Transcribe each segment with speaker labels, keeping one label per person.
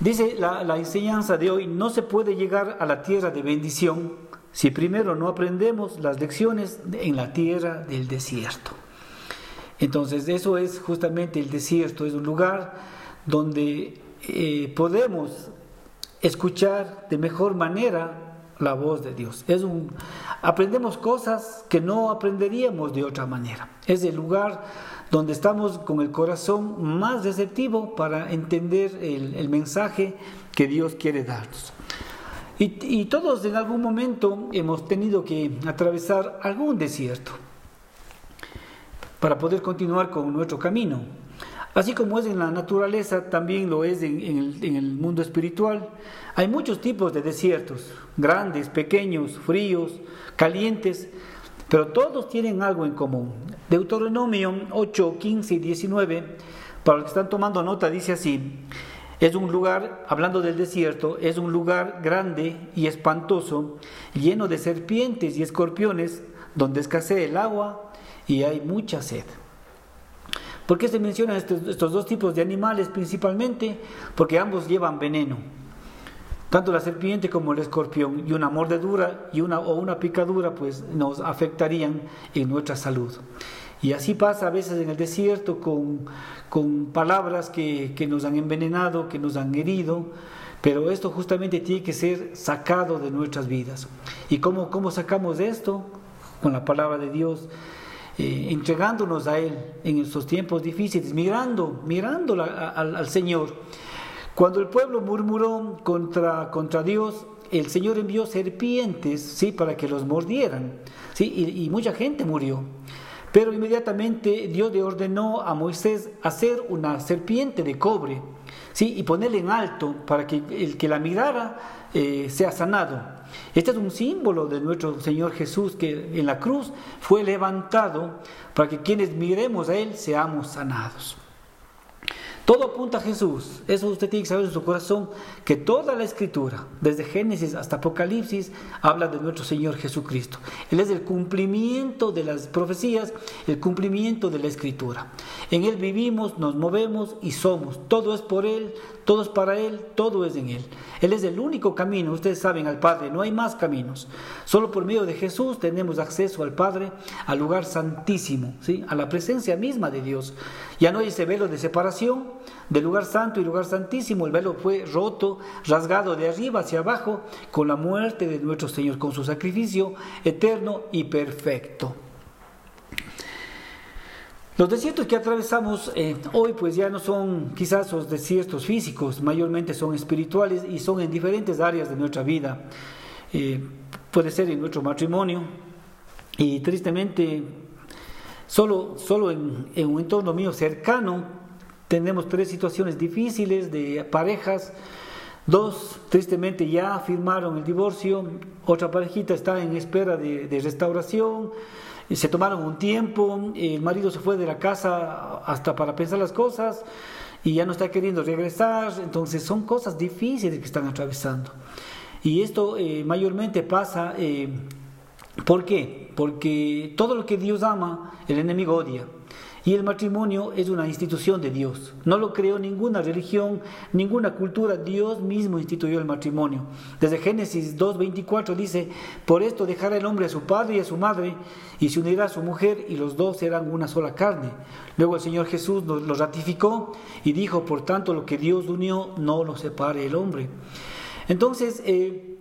Speaker 1: Dice la, enseñanza de hoy, no se puede llegar a la tierra de bendición si primero no aprendemos las lecciones en la tierra del desierto. Entonces eso es justamente el desierto, es un lugar donde eh, podemos escuchar de mejor manera la voz de Dios. Es un, aprendemos cosas que no aprenderíamos de otra manera. Es el lugar donde estamos con el corazón más receptivo para entender el, mensaje que Dios quiere darnos. Y, y todos en algún momento hemos tenido que atravesar algún desierto para poder continuar con nuestro camino. Así como es en la naturaleza, también lo es en, el, mundo espiritual. Hay muchos tipos de desiertos, grandes, pequeños, fríos, calientes, pero todos tienen algo en común. Deuteronomio 8, 15 y 19, para los que están tomando nota, dice así, es un lugar, hablando del desierto, es un lugar grande y espantoso, lleno de serpientes y escorpiones, donde escasea el agua y hay mucha sed. ¿Por qué se mencionan estos, dos tipos de animales principalmente? Porque ambos llevan veneno. Tanto la serpiente como el escorpión y una mordedura y una, o una picadura pues nos afectarían en nuestra salud. Y así pasa a veces en el desierto con, con palabras que, que, nos han envenenado, que nos han herido, pero esto justamente tiene que ser sacado de nuestras vidas. ¿Y cómo, cómo sacamos esto? Con la palabra de Dios eh, entregándonos a Él en estos tiempos difíciles, mirando, mirando al, Señor. Cuando el pueblo murmuró contra, contra Dios, el Señor envió serpientes, ¿sí? Para que los mordieran, ¿sí? Y, mucha gente murió. Pero inmediatamente Dios le ordenó a Moisés hacer una serpiente de cobre, ¿sí? Y ponerla en alto para que el que la mirara eh, sea sanado. Este es un símbolo de nuestro Señor Jesús que en la cruz fue levantado para que quienes miremos a Él seamos sanados. Todo apunta a Jesús. Eso usted tiene que saber en su corazón, que toda la escritura, desde Génesis hasta Apocalipsis, habla de nuestro Señor Jesucristo. Él es el cumplimiento de las profecías, el cumplimiento de la escritura. En Él vivimos, nos movemos y somos. Todo es por Él, todo es para Él, todo es en Él. Él es el único camino, ustedes saben, al Padre, no hay más caminos. Solo por medio de Jesús tenemos acceso al Padre, al lugar santísimo, ¿sí? a la presencia misma de Dios. Ya no hay ese velo de separación del lugar santo y lugar santísimo. El velo fue roto, rasgado de arriba hacia abajo con la muerte de nuestro Señor, con su sacrificio eterno y perfecto. Los desiertos que atravesamos eh, hoy pues ya no son quizás los desiertos físicos, mayormente son espirituales y son en diferentes áreas de nuestra vida. Eh, puede ser en nuestro matrimonio y tristemente solo, solo en, en un entorno mío cercano tenemos tres situaciones difíciles de parejas. Dos, tristemente, ya firmaron el divorcio. Otra parejita está en espera de, de restauración se tomaron un tiempo, el marido se fue de la casa hasta para pensar las cosas y ya no está queriendo regresar, entonces son cosas difíciles que están atravesando. Y esto eh, mayormente pasa, eh, ¿por qué? Porque todo lo que Dios ama, el enemigo odia. Y el matrimonio es una institución de Dios. No lo creó ninguna religión, ninguna cultura. Dios mismo instituyó el matrimonio. Desde Génesis 2.24 dice, por esto dejará el hombre a su padre y a su madre y se unirá a su mujer y los dos serán una sola carne. Luego el Señor Jesús lo ratificó y dijo, por tanto lo que Dios unió no lo separe el hombre. Entonces, eh,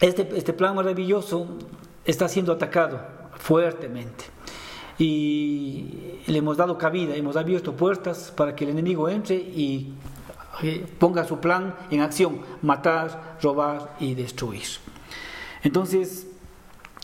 Speaker 1: este, este plan maravilloso está siendo atacado fuertemente y le hemos dado cabida, hemos abierto puertas para que el enemigo entre y eh, ponga su plan en acción, matar, robar y destruir. Entonces,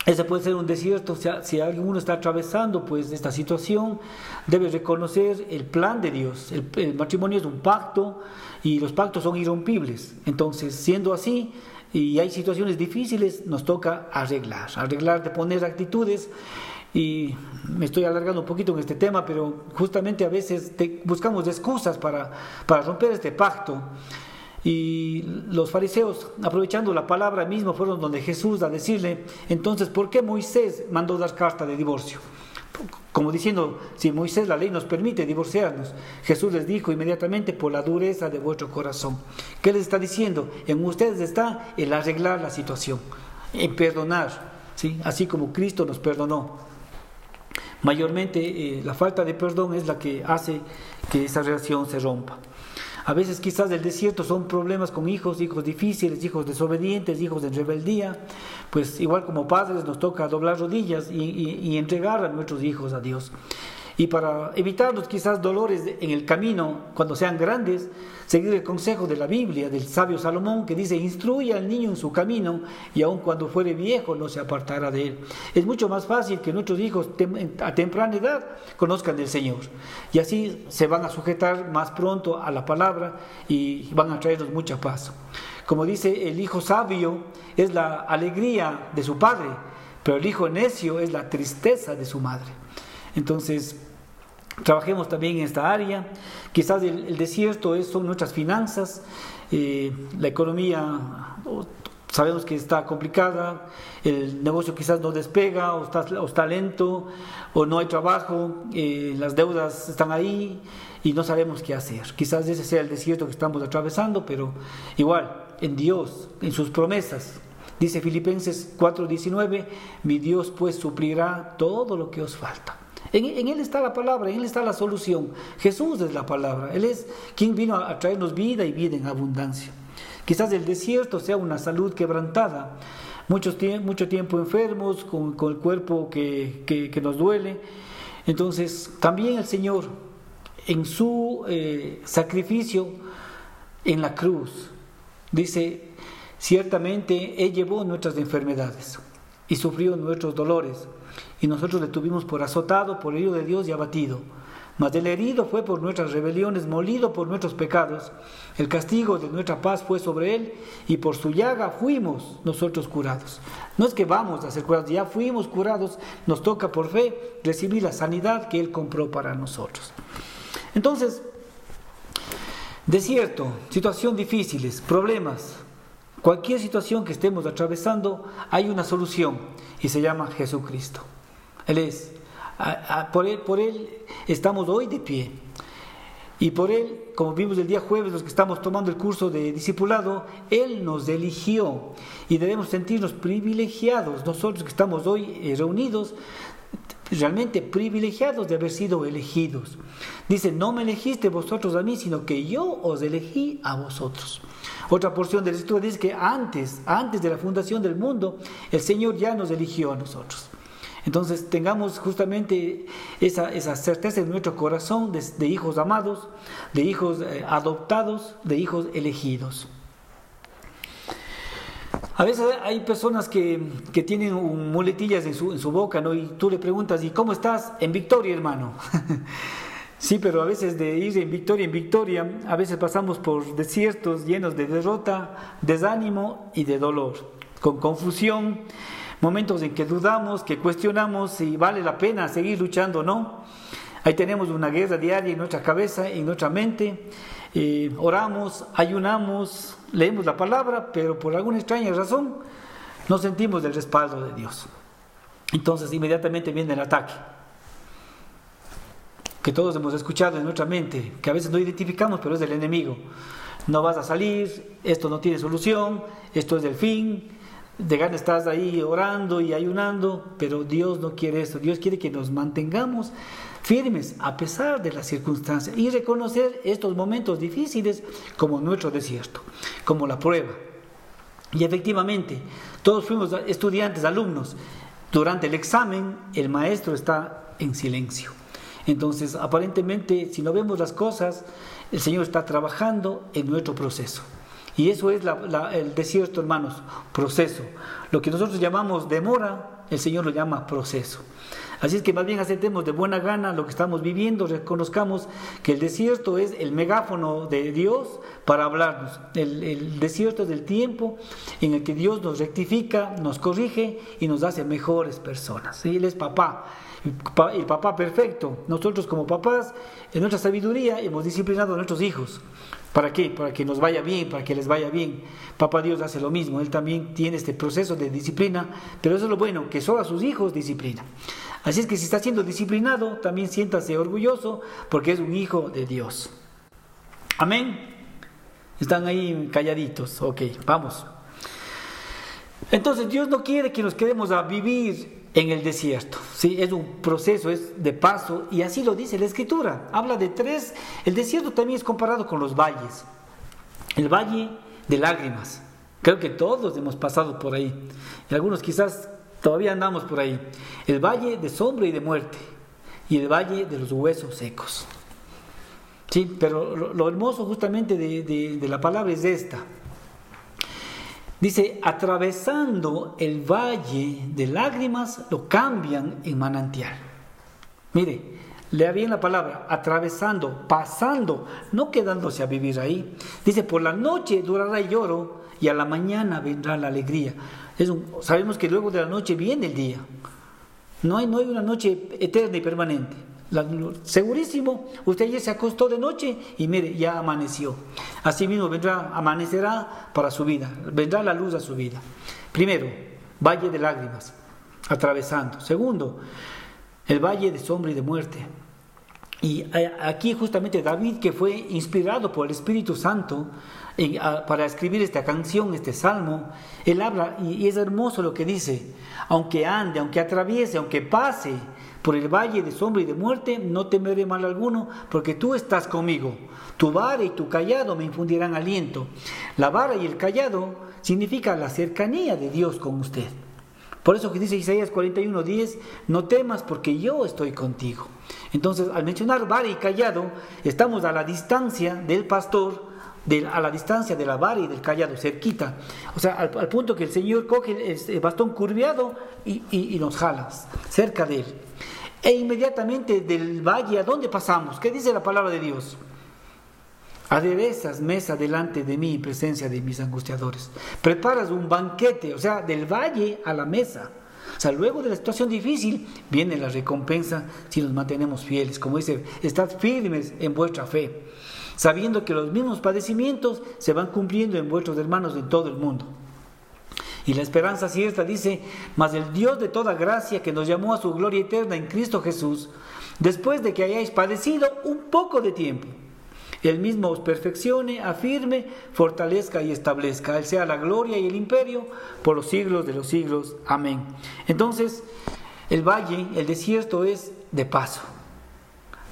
Speaker 1: ese puede ser un desierto, si, si alguno está atravesando pues esta situación, debe reconocer el plan de Dios. El, el matrimonio es un pacto y los pactos son irrompibles. Entonces, siendo así, y hay situaciones difíciles, nos toca arreglar, arreglar de poner actitudes y me estoy alargando un poquito en este tema, pero justamente a veces buscamos excusas para, para romper este pacto. Y los fariseos, aprovechando la palabra misma, fueron donde Jesús a decirle, entonces, ¿por qué Moisés mandó dar carta de divorcio? como diciendo, si Moisés la ley nos permite divorciarnos, Jesús les dijo inmediatamente por la dureza de vuestro corazón. ¿Qué les está diciendo? En ustedes está el arreglar la situación, en perdonar, ¿sí? así como Cristo nos perdonó. Mayormente eh, la falta de perdón es la que hace que esa relación se rompa. A veces quizás del desierto son problemas con hijos, hijos difíciles, hijos desobedientes, hijos de rebeldía. Pues igual como padres nos toca doblar rodillas y entregar a nuestros hijos a Dios. Y para evitarnos quizás dolores en el camino cuando sean grandes, seguir el consejo de la Biblia, del sabio Salomón, que dice, instruye al niño en su camino y aun cuando fuere viejo no se apartará de él. Es mucho más fácil que nuestros hijos a temprana edad conozcan del Señor. Y así se van a sujetar más pronto a la palabra y van a traernos mucha paz. Como dice, el hijo sabio es la alegría de su padre, pero el hijo necio es la tristeza de su madre. Entonces, Trabajemos también en esta área. Quizás el, desierto es, son nuestras finanzas, eh, la economía sabemos que está complicada, el negocio quizás no despega o está, lento o no hay trabajo, eh, las deudas están ahí y no sabemos qué hacer. Quizás ese sea el desierto que estamos atravesando, pero igual, en Dios, en sus promesas. Dice Filipenses 4:19, mi Dios pues suplirá todo lo que os falta. En, Él está la palabra, en Él está la solución. Jesús es la palabra. Él es quien vino a, traernos vida y vida en abundancia. Quizás el desierto sea una salud quebrantada, mucho tiempo enfermos, con, el cuerpo que, nos duele. Entonces, también el Señor, en su eh, sacrificio en la cruz, dice, ciertamente Él llevó nuestras enfermedades y sufrió nuestros dolores y nosotros le tuvimos por azotado, por herido de Dios y abatido. Mas el herido fue por nuestras rebeliones, molido por nuestros pecados. El castigo de nuestra paz fue sobre él y por su llaga fuimos nosotros curados. No es que vamos a ser curados, ya fuimos curados, nos toca por fe recibir la sanidad que él compró para nosotros. Entonces, desierto, situación difíciles, problemas, cualquier situación que estemos atravesando, hay una solución y se llama Jesucristo. Él es. por, él, por Él estamos hoy de pie. Y por Él, como vimos el día jueves, los que estamos tomando el curso de discipulado, Él nos eligió y debemos sentirnos privilegiados, nosotros que estamos hoy eh, reunidos, realmente privilegiados de haber sido elegidos. Dice, no me elegiste vosotros a mí, sino que yo os elegí a vosotros. Otra porción de la escritura dice que antes, antes de la fundación del mundo, el Señor ya nos eligió a nosotros. Entonces tengamos justamente esa, certeza en nuestro corazón de, hijos amados, de hijos eh, adoptados, de hijos elegidos. A veces hay personas que, tienen muletillas en su, en su, boca, ¿no? Y tú le preguntas, ¿y cómo estás? En victoria, hermano. sí, pero a veces de ir en victoria en victoria, a veces pasamos por desiertos llenos de derrota, desánimo y de dolor, con confusión momentos en que dudamos, que cuestionamos si vale la pena seguir luchando o no. Ahí tenemos una guerra diaria en nuestra cabeza, en nuestra mente. Oramos, ayunamos, leemos la palabra, pero por alguna extraña razón no sentimos el respaldo de Dios. Entonces inmediatamente viene el ataque que todos hemos escuchado en nuestra mente, que a veces no identificamos, pero es del enemigo. No vas a salir, esto no tiene solución, esto es del fin, de gana estás ahí orando y ayunando, pero Dios no quiere eso. Dios quiere que nos mantengamos firmes a pesar de las circunstancias y reconocer estos momentos difíciles como nuestro desierto, como la prueba. Y efectivamente, todos fuimos estudiantes, alumnos. Durante el examen, el maestro está en silencio. Entonces, aparentemente, si no vemos las cosas, el Señor está trabajando en nuestro proceso. Y eso es el desierto, hermanos, proceso. Lo que nosotros llamamos demora, el Señor lo llama proceso. Así es que más bien aceptemos de buena gana lo que estamos viviendo, reconozcamos que el desierto es el megáfono de Dios para hablarnos. El, desierto es el tiempo en el que Dios nos rectifica, nos corrige y nos hace mejores personas. Él es papá, el papá perfecto. Nosotros como papás, en nuestra sabiduría, hemos disciplinado a nuestros hijos ¿Para qué? Para que nos vaya bien, para que les vaya bien. Papá Dios hace lo mismo, Él también tiene este proceso de disciplina, pero eso es lo bueno, que solo a sus hijos disciplina. Así es que si está siendo disciplinado, también siéntase orgulloso porque es un hijo de Dios. Amén. Están ahí calladitos. Ok, vamos. Entonces Dios no quiere que nos quedemos a vivir en el desierto. ¿sí? Es un proceso, es de paso, y así lo dice la escritura. Habla de tres. El desierto también es comparado con los valles. El valle de lágrimas. Creo que todos hemos pasado por ahí. Y algunos quizás todavía andamos por ahí. El valle de sombra y de muerte. Y el valle de los huesos secos. Sí, pero lo, hermoso justamente de, la palabra es esta. Dice, atravesando el valle de lágrimas, lo cambian en manantial. Mire, lea bien la palabra, atravesando, pasando, no quedándose a vivir ahí. Dice, por la noche durará el lloro y a la mañana vendrá la alegría. Sabemos que luego de la noche viene el día. No hay, no hay una noche eterna y permanente segurísimo, usted ya se acostó de noche y mire, ya amaneció. Así mismo vendrá, amanecerá para su vida, vendrá la luz a su vida. Primero, valle de lágrimas, atravesando. Segundo, el valle de sombra y de muerte. Y eh, aquí justamente David, que fue inspirado por el Espíritu Santo para escribir esta canción, este salmo, él habla y es hermoso lo que dice, aunque ande, aunque atraviese, aunque pase por el valle de sombra y de muerte, no temeré mal alguno, porque tú estás conmigo. Tu vara y tu callado me infundirán aliento. La vara y el callado significa la cercanía de Dios con usted. Por eso que dice Isaías 41:10, no temas porque yo estoy contigo. Entonces, al mencionar vara y callado, estamos a la distancia del pastor, a la distancia de la vara y del callado, cerquita. O sea, al, punto que el Señor coge el, bastón curviado y, y nos jala cerca de él. E inmediatamente del valle, ¿a dónde pasamos? ¿Qué dice la palabra de Dios? Aderezas mesa delante de mí en presencia de mis angustiadores. Preparas un banquete, o sea, del valle a la mesa. O sea, luego de la situación difícil viene la recompensa si nos mantenemos fieles. Como dice, estad firmes en vuestra fe, sabiendo que los mismos padecimientos se van cumpliendo en vuestros hermanos en todo el mundo. Y la esperanza cierta dice, mas el Dios de toda gracia que nos llamó a su gloria eterna en Cristo Jesús, después de que hayáis padecido un poco de tiempo, Él mismo os perfeccione, afirme, fortalezca y establezca. Él sea la gloria y el imperio por los siglos de los siglos. Amén. Entonces, el valle, el desierto es de paso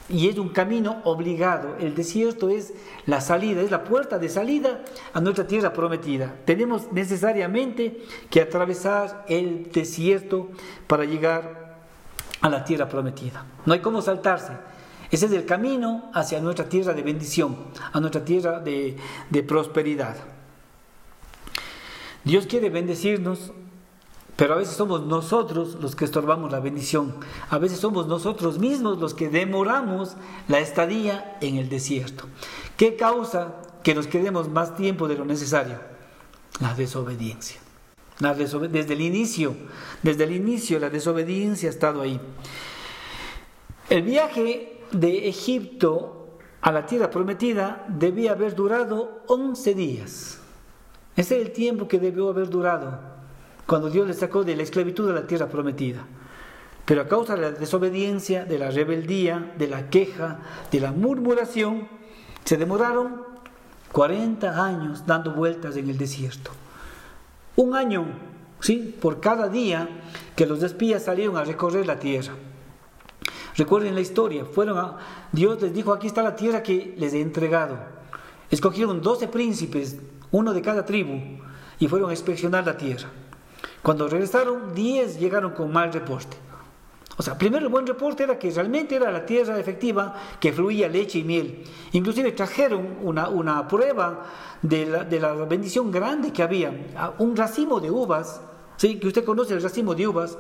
Speaker 1: y es un camino obligado. El desierto es la salida, es la puerta de salida a nuestra tierra prometida. Tenemos necesariamente que atravesar el desierto para llegar a la tierra prometida. No hay cómo saltarse. Ese es el camino hacia nuestra tierra de bendición, a nuestra tierra de, de prosperidad. Dios quiere bendecirnos pero a veces somos nosotros los que estorbamos la bendición. A veces somos nosotros mismos los que demoramos la estadía en el desierto. ¿Qué causa que nos quedemos más tiempo de lo necesario? La desobediencia. desde el inicio, desde el inicio la desobediencia ha estado ahí. El viaje de Egipto a la tierra prometida debía haber durado 11 días. Ese es el tiempo que debió haber durado cuando Dios les sacó de la esclavitud a la tierra prometida. Pero a causa de la desobediencia, de la rebeldía, de la queja, de la murmuración, se demoraron 40 años dando vueltas en el desierto. Un año, ¿sí? Por cada día que los espías salieron a recorrer la tierra. Recuerden la historia, fueron a, Dios les dijo, aquí está la tierra que les he entregado. Escogieron 12 príncipes, uno de cada tribu, y fueron a inspeccionar la tierra. Cuando regresaron, 10 llegaron con mal reporte. O sea, primero el buen reporte era que realmente era la tierra efectiva que fluía leche y miel. Inclusive trajeron una, una prueba de la, de la, bendición grande que había. Un racimo de uvas, ¿sí? que usted conoce el racimo de uvas,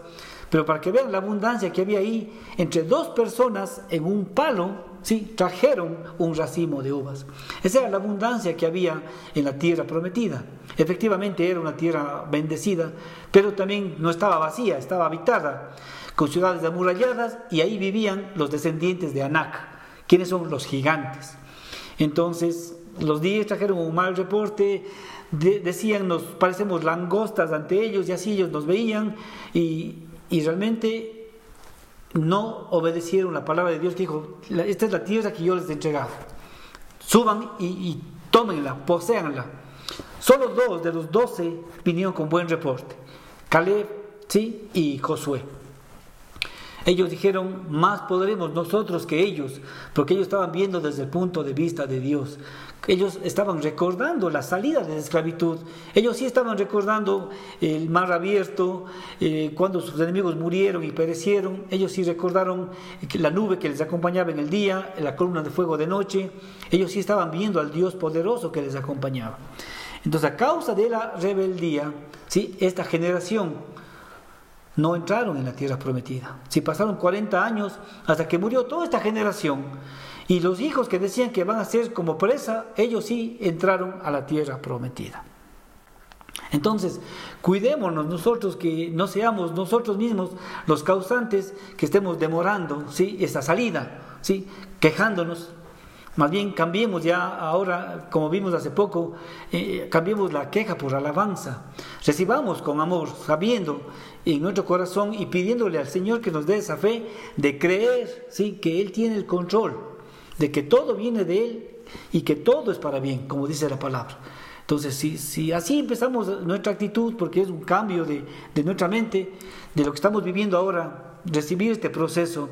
Speaker 1: pero para que vean la abundancia que había ahí, entre dos personas en un palo, ¿sí? trajeron un racimo de uvas. Esa era la abundancia que había en la tierra prometida. Efectivamente era una tierra bendecida, pero también no estaba vacía, estaba habitada con ciudades amuralladas y ahí vivían los descendientes de Anac, quienes son los gigantes. Entonces, los días trajeron un mal reporte, decían nos parecemos langostas ante ellos y así ellos nos veían y, realmente no obedecieron la palabra de Dios que dijo, esta es la tierra que yo les he entregado. Suban y, y tómenla, poseanla. Solo dos de los doce vinieron con buen reporte, Caleb ¿sí? y Josué. Ellos dijeron, más podremos nosotros que ellos, porque ellos estaban viendo desde el punto de vista de Dios. Ellos estaban recordando la salida de la esclavitud. Ellos sí estaban recordando el mar abierto, eh, cuando sus enemigos murieron y perecieron. Ellos sí recordaron la nube que les acompañaba en el día, la columna de fuego de noche. Ellos sí estaban viendo al Dios poderoso que les acompañaba. Entonces, a causa de la rebeldía, ¿sí? esta generación no entraron en la tierra prometida. Si pasaron 40 años hasta que murió toda esta generación y los hijos que decían que van a ser como presa, ellos sí entraron a la tierra prometida. Entonces, cuidémonos nosotros que no seamos nosotros mismos los causantes que estemos demorando ¿sí? esa salida, ¿sí? quejándonos. Más bien cambiemos ya ahora, como vimos hace poco, eh, cambiemos la queja por alabanza. Recibamos con amor, sabiendo en nuestro corazón y pidiéndole al Señor que nos dé esa fe de creer, ¿sí? que Él tiene el control, de que todo viene de Él y que todo es para bien, como dice la palabra. Entonces, si, si así empezamos nuestra actitud, porque es un cambio de, de nuestra mente, de lo que estamos viviendo ahora, recibir este proceso,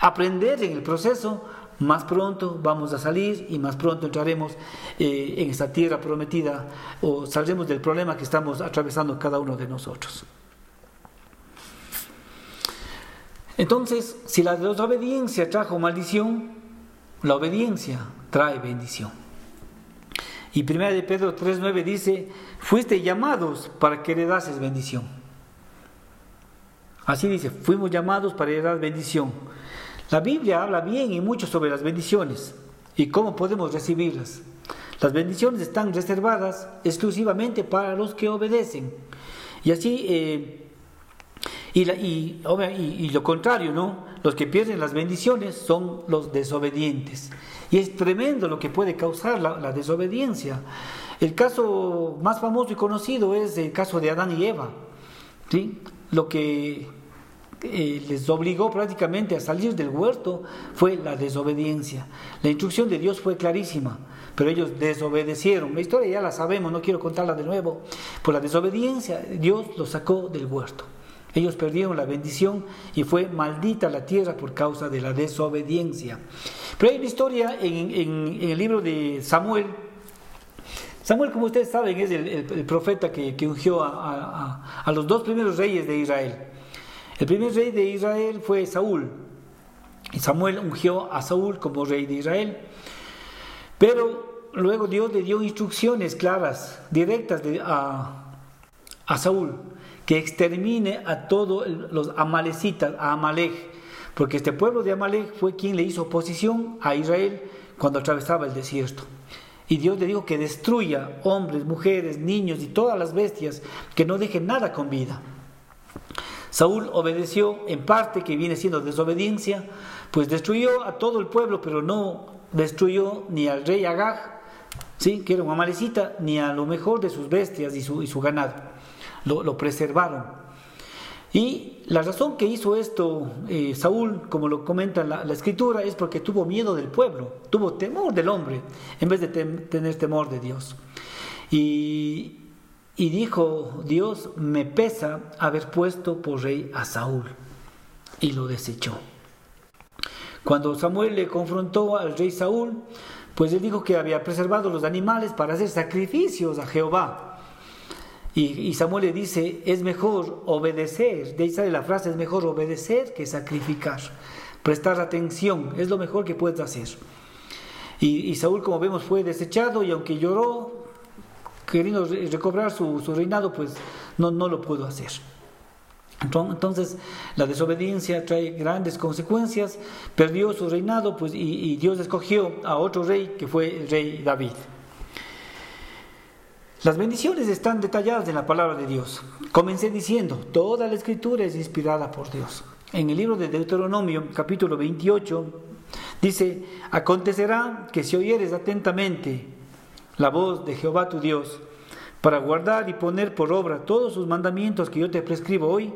Speaker 1: aprender en el proceso, más pronto vamos a salir y más pronto entraremos eh, en esta tierra prometida o saldremos del problema que estamos atravesando cada uno de nosotros. Entonces, si la desobediencia trajo maldición, la obediencia trae bendición. Y 1 de Pedro 3.9 dice, fuiste llamados para que heredases bendición. Así dice, fuimos llamados para heredar bendición. La Biblia habla bien y mucho sobre las bendiciones y cómo podemos recibirlas. Las bendiciones están reservadas exclusivamente para los que obedecen. Y así eh, y, lo contrario, ¿no? Los que pierden las bendiciones son los desobedientes. Y es tremendo lo que puede causar la, desobediencia. El caso más famoso y conocido es el caso de Adán y Eva. ¿sí? Lo que eh, les obligó prácticamente a salir del huerto fue la desobediencia. La instrucción de Dios fue clarísima, pero ellos desobedecieron. La historia ya la sabemos, no quiero contarla de nuevo. Por la desobediencia Dios los sacó del huerto. Ellos perdieron la bendición y fue maldita la tierra por causa de la desobediencia. Pero hay una historia en, el libro de Samuel. Samuel, como ustedes saben, es el, profeta que, ungió a, a los dos primeros reyes de Israel. El primer rey de Israel fue Saúl. Y Samuel ungió a Saúl como rey de Israel. Pero luego Dios le dio instrucciones claras, directas a, Saúl que extermine a todos los amalecitas, a Amalek, porque este pueblo de Amalek fue quien le hizo oposición a Israel cuando atravesaba el desierto. Y Dios le dijo que destruya hombres, mujeres, niños y todas las bestias, que no dejen nada con vida. Saúl obedeció en parte, que viene siendo desobediencia, pues destruyó a todo el pueblo, pero no destruyó ni al rey Agag, ¿sí? que era un amalecita, ni a lo mejor de sus bestias y su, y su ganado lo, preservaron. Y la razón que hizo esto eh, Saúl, como lo comenta la, escritura, es porque tuvo miedo del pueblo, tuvo temor del hombre, en vez de tener temor de Dios. Y, y dijo, Dios me pesa haber puesto por rey a Saúl. Y lo desechó. Cuando Samuel le confrontó al rey Saúl, pues él dijo que había preservado los animales para hacer sacrificios a Jehová. Y, Samuel le dice, es mejor obedecer, de ahí sale la frase, es mejor obedecer que sacrificar. Prestar atención, es lo mejor que puedes hacer. Y, Saúl, como vemos, fue desechado y aunque lloró, queriendo recobrar su, reinado, pues no, no lo pudo hacer. Entonces, la desobediencia trae grandes consecuencias, perdió su reinado, pues, y, y Dios escogió a otro rey, que fue el rey David. Las bendiciones están detalladas en la palabra de Dios. Comencé diciendo, toda la escritura es inspirada por Dios. En el libro de Deuteronomio, capítulo 28, dice, acontecerá que si oyeres atentamente la voz de Jehová tu Dios, para guardar y poner por obra todos sus mandamientos que yo te prescribo hoy,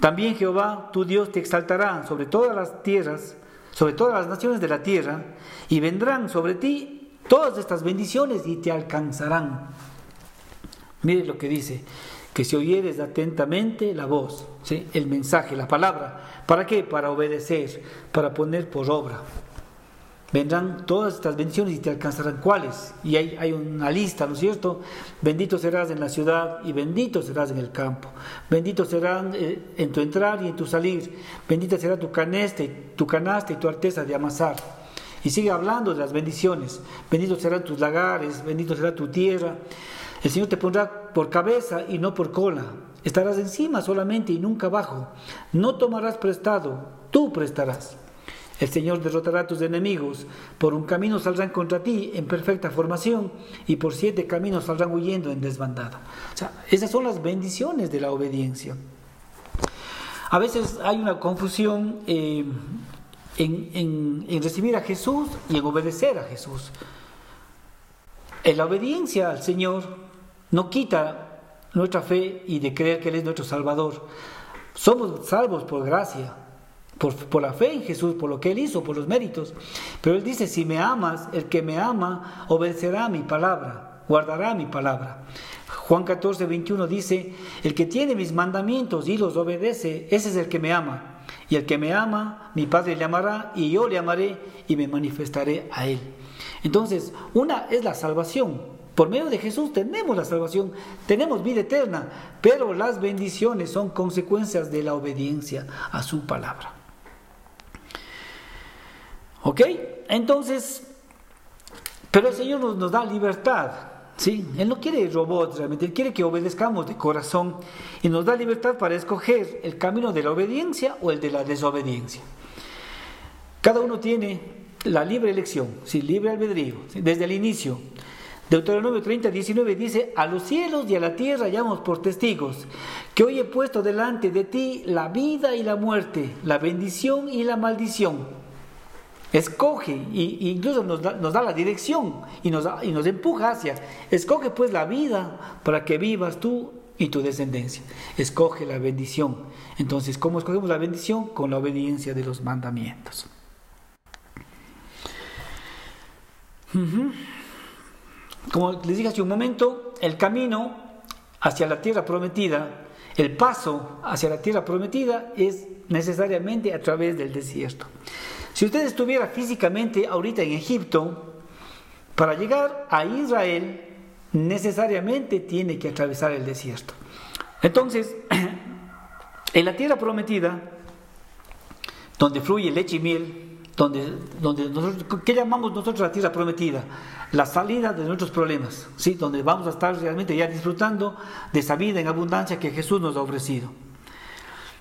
Speaker 1: también Jehová tu Dios te exaltará sobre todas las tierras, sobre todas las naciones de la tierra, y vendrán sobre ti todas estas bendiciones y te alcanzarán. Mire lo que dice, que si oyeres atentamente la voz, el mensaje, la palabra, ¿para qué? Para obedecer, para poner por obra vendrán todas estas bendiciones y te alcanzarán cuáles. Y hay, una lista, ¿no es cierto? Bendito serás en la ciudad y bendito serás en el campo. Bendito serán eh, en tu entrar y en tu salir. Bendita será tu canasta, tu canasta y tu arteza de amasar. Y sigue hablando de las bendiciones. Bendito serán tus lagares, bendito será tu tierra. El Señor te pondrá por cabeza y no por cola. Estarás encima solamente y nunca abajo. No tomarás prestado, tú prestarás. El Señor derrotará a tus enemigos. Por un camino saldrán contra ti en perfecta formación y por siete caminos saldrán huyendo en desbandada. Esas son las bendiciones de la obediencia. A veces hay una confusión eh, en, en recibir a Jesús y en obedecer a Jesús. En la obediencia al Señor no quita nuestra fe y de creer que Él es nuestro Salvador. Somos salvos por gracia, por, la fe en Jesús, por lo que Él hizo, por los méritos. Pero Él dice, si me amas, el que me ama obedecerá mi palabra, guardará mi palabra. Juan 14, 21 dice, el que tiene mis mandamientos y los obedece, ese es el que me ama. Y el que me ama, mi Padre le amará y yo le amaré y me manifestaré a Él. Entonces, una es la salvación. Por medio de Jesús tenemos la salvación, tenemos vida eterna, pero las bendiciones son consecuencias de la obediencia a su palabra. ¿Ok? Entonces, pero el Señor nos, da libertad. ¿sí? Él no quiere robots realmente, Él quiere que obedezcamos de corazón y nos da libertad para escoger el camino de la obediencia o el de la desobediencia. Cada uno tiene la libre elección, ¿sí? libre albedrío, desde el inicio. Deuteronomio 30, 19 dice, a los cielos y a la tierra llamamos por testigos, que hoy he puesto delante de ti la vida y la muerte, la bendición y la maldición. Escoge, e incluso nos da, nos da, la dirección y nos, y nos empuja hacia. Escoge pues la vida para que vivas tú y tu descendencia. Escoge la bendición. Entonces, ¿cómo escogemos la bendición? Con la obediencia de los mandamientos. Como les dije hace un momento, el camino hacia la tierra prometida, el paso hacia la tierra prometida es necesariamente a través del desierto. Si usted estuviera físicamente ahorita en Egipto, para llegar a Israel necesariamente tiene que atravesar el desierto. Entonces, en la tierra prometida, donde fluye leche y miel, donde, donde ¿qué llamamos nosotros la tierra prometida? La salida de nuestros problemas, ¿sí? donde vamos a estar realmente ya disfrutando de esa vida en abundancia que Jesús nos ha ofrecido.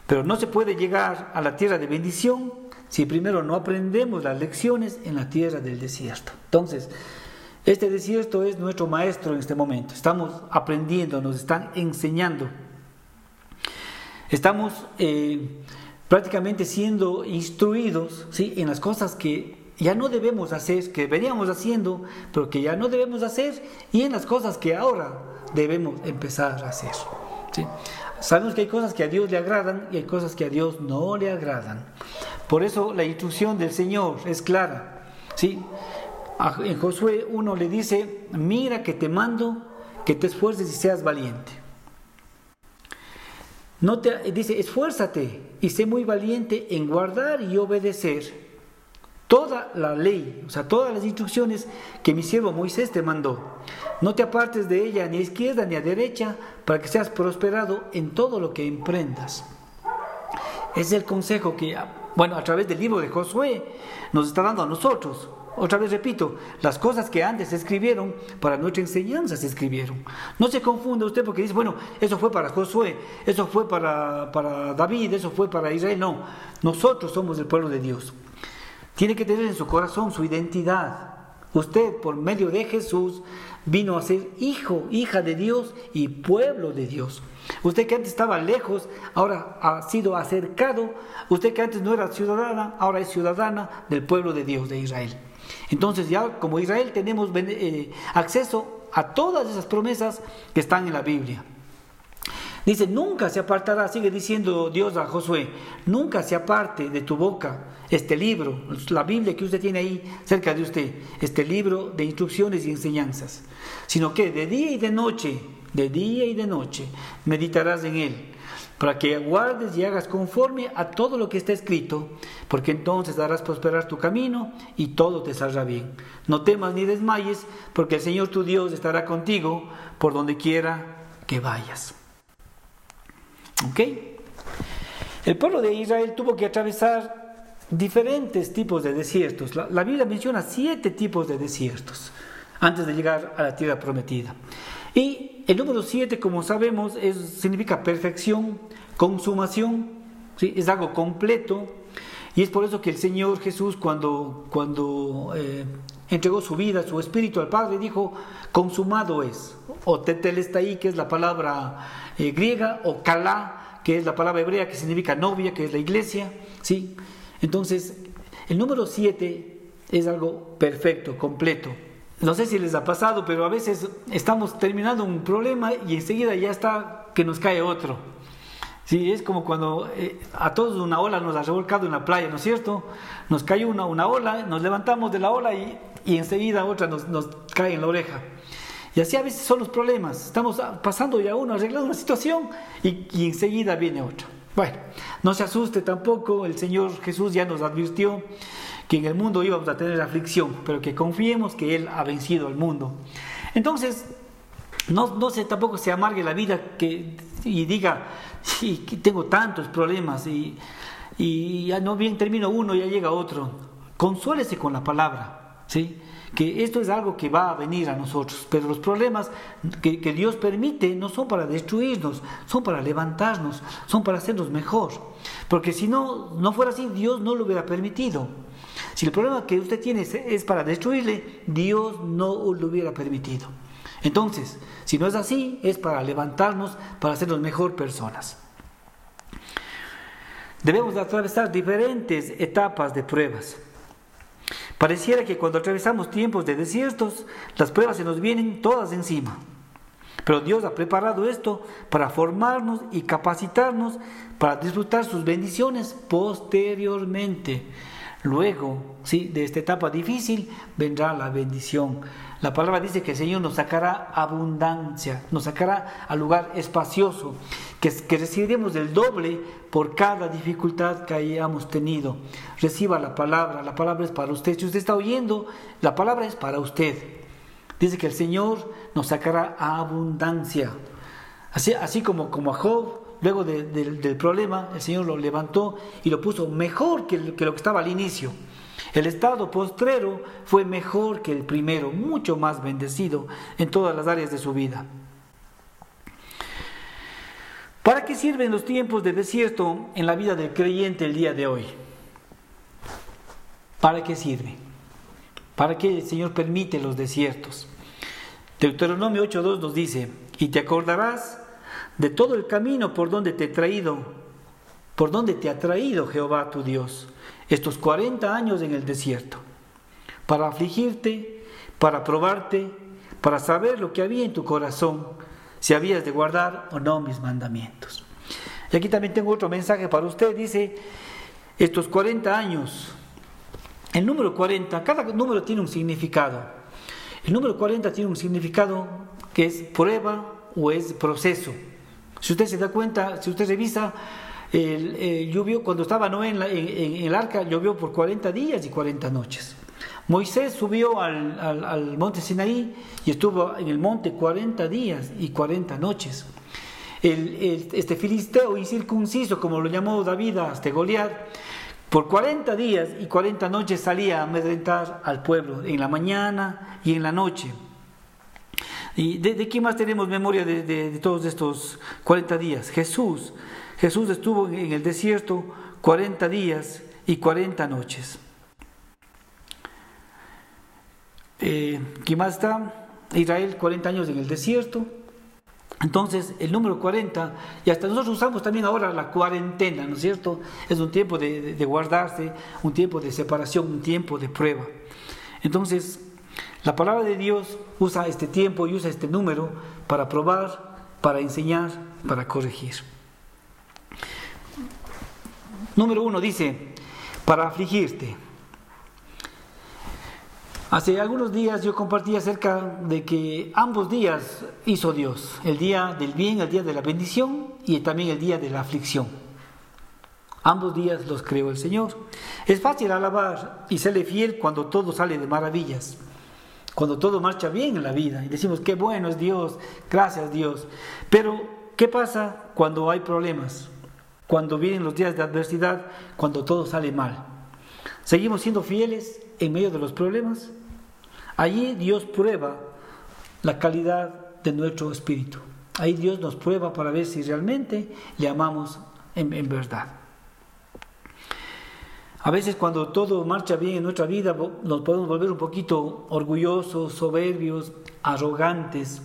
Speaker 1: Pero no se puede llegar a la tierra de bendición si primero no aprendemos las lecciones en la tierra del desierto. Entonces, este desierto es nuestro maestro en este momento. Estamos aprendiendo, nos están enseñando. Estamos eh, prácticamente siendo instruidos ¿sí? en las cosas que ya no debemos hacer, que veníamos haciendo, pero que ya no debemos hacer, y en las cosas que ahora debemos empezar a hacer. ¿sí? Sabemos que hay cosas que a Dios le agradan y hay cosas que a Dios no le agradan. Por eso la instrucción del Señor es clara. ¿sí? En Josué 1 le dice, mira que te mando que te esfuerces y seas valiente. No te, dice, esfuérzate y sé muy valiente en guardar y obedecer toda la ley, o sea, todas las instrucciones que mi siervo Moisés te mandó. No te apartes de ella ni a izquierda ni a derecha para que seas prosperado en todo lo que emprendas. Es el consejo que bueno, a través del libro de Josué nos está dando a nosotros. Otra vez repito, las cosas que antes se escribieron para nuestra enseñanza se escribieron. No se confunda usted porque dice, bueno, eso fue para Josué, eso fue para, para David, eso fue para Israel. No, nosotros somos el pueblo de Dios. Tiene que tener en su corazón su identidad. Usted, por medio de Jesús, vino a ser hijo, hija de Dios y pueblo de Dios. Usted que antes estaba lejos, ahora ha sido acercado. Usted que antes no era ciudadana, ahora es ciudadana del pueblo de Dios, de Israel. Entonces ya como Israel tenemos eh, acceso a todas esas promesas que están en la Biblia. Dice, nunca se apartará, sigue diciendo Dios a Josué, nunca se aparte de tu boca este libro, la Biblia que usted tiene ahí cerca de usted, este libro de instrucciones y enseñanzas, sino que de día y de noche, de día y de noche, meditarás en él, para que guardes y hagas conforme a todo lo que está escrito, porque entonces darás prosperar tu camino y todo te saldrá bien. No temas ni desmayes, porque el Señor tu Dios estará contigo por donde quiera que vayas. ¿Ok? El pueblo de Israel tuvo que atravesar diferentes tipos de desiertos. La, Biblia menciona siete tipos de desiertos antes de llegar a la tierra prometida. Y el número siete, como sabemos, significa perfección, consumación, ¿sí? es algo completo. Y es por eso que el Señor Jesús, cuando, cuando eh, entregó su vida, su espíritu al Padre, dijo, consumado es. O tetelestai, que es la palabra griega, o kalá, que es la palabra hebrea que significa novia, que es la iglesia. ¿sí? Entonces, el número 7 es algo perfecto, completo. No sé si les ha pasado, pero a veces estamos terminando un problema y enseguida ya está que nos cae otro. Sí, es como cuando eh, a todos una ola nos ha revolcado en la playa, ¿no es cierto? Nos cae una, una ola, nos levantamos de la ola y, y enseguida otra nos, nos cae en la oreja. Y así a veces son los problemas. Estamos pasando ya uno, arreglando una situación y, enseguida viene otra. Bueno, no se asuste tampoco, el Señor Jesús ya nos advirtió que en el mundo íbamos a tener aflicción, pero que confiemos que Él ha vencido al mundo. Entonces, no, no se, tampoco se amargue la vida que, y diga, sí, tengo tantos problemas y, y ya no bien termino uno, ya llega otro. Consuélese con la palabra, ¿sí? Que esto es algo que va a venir a nosotros, pero los problemas que, Dios permite no son para destruirnos, son para levantarnos, son para hacernos mejor. Porque si no, no fuera así, Dios no lo hubiera permitido. Si el problema que usted tiene es, para destruirle, Dios no lo hubiera permitido. Entonces, si no es así, es para levantarnos, para hacernos mejor personas. Debemos atravesar diferentes etapas de pruebas. Pareciera que cuando atravesamos tiempos de desiertos, las pruebas se nos vienen todas encima. Pero Dios ha preparado esto para formarnos y capacitarnos para disfrutar sus bendiciones posteriormente. Luego, ¿sí? de esta etapa difícil vendrá la bendición. La palabra dice que el Señor nos sacará abundancia, nos sacará al lugar espacioso, que, que recibiremos el doble por cada dificultad que hayamos tenido. Reciba la palabra, la palabra es para usted. Si usted está oyendo, la palabra es para usted. Dice que el Señor nos sacará abundancia. Así, así como, como a Job, luego del problema, el Señor lo levantó y lo puso mejor que, lo que estaba al inicio. El estado postrero fue mejor que el primero, mucho más bendecido en todas las áreas de su vida. ¿Para qué sirven los tiempos de desierto en la vida del creyente el día de hoy? ¿Para qué sirve? ¿Para qué el Señor permite los desiertos? Deuteronomio 8.2 nos dice, y te acordarás de todo el camino por donde te he traído, por donde te ha traído Jehová tu Dios, estos 40 años en el desierto, para afligirte, para probarte, para saber lo que había en tu corazón, si habías de guardar o no mis mandamientos. Y aquí también tengo otro mensaje para usted, dice, estos 40 años, el número 40, cada número tiene un significado. El número 40 tiene un significado que es prueba o es proceso. Si usted se da cuenta, si usted revisa, el, eh, llovió cuando estaba Noé en, el arca, llovió por 40 días y 40 noches. Moisés subió al, monte Sinaí y estuvo en el monte 40 días y 40 noches. El, este filisteo incircunciso, como lo llamó David hasta Goliat, por 40 días y 40 noches salía a amedrentar al pueblo, en la mañana y en la noche. ¿Y de, de qué más tenemos memoria de, todos estos 40 días? Jesús. Jesús estuvo en el desierto 40 días y 40 noches. Eh, ¿Qué más está? Israel 40 años en el desierto. Entonces, el número 40, y hasta nosotros usamos también ahora la cuarentena, ¿no es cierto? Es un tiempo de guardarse, un tiempo de separación, un tiempo de prueba. Entonces, la palabra de Dios usa este tiempo y usa este número para probar, para enseñar, para corregir. Número uno dice, para afligirte. Hace algunos días yo compartí acerca de que ambos días hizo Dios, el día del bien, el día de la bendición y también el día de la aflicción. Ambos días los creó el Señor. Es fácil alabar y serle fiel cuando todo sale de maravillas, cuando todo marcha bien en la vida y decimos, qué bueno es Dios, gracias Dios. Pero, ¿qué pasa cuando hay problemas? Cuando vienen los días de adversidad, cuando todo sale mal. ¿Seguimos siendo fieles en medio de los problemas? Allí Dios prueba la calidad de nuestro espíritu. Ahí Dios nos prueba para ver si realmente le amamos en, verdad. A veces cuando todo marcha bien en nuestra vida nos podemos volver un poquito orgullosos, soberbios, arrogantes,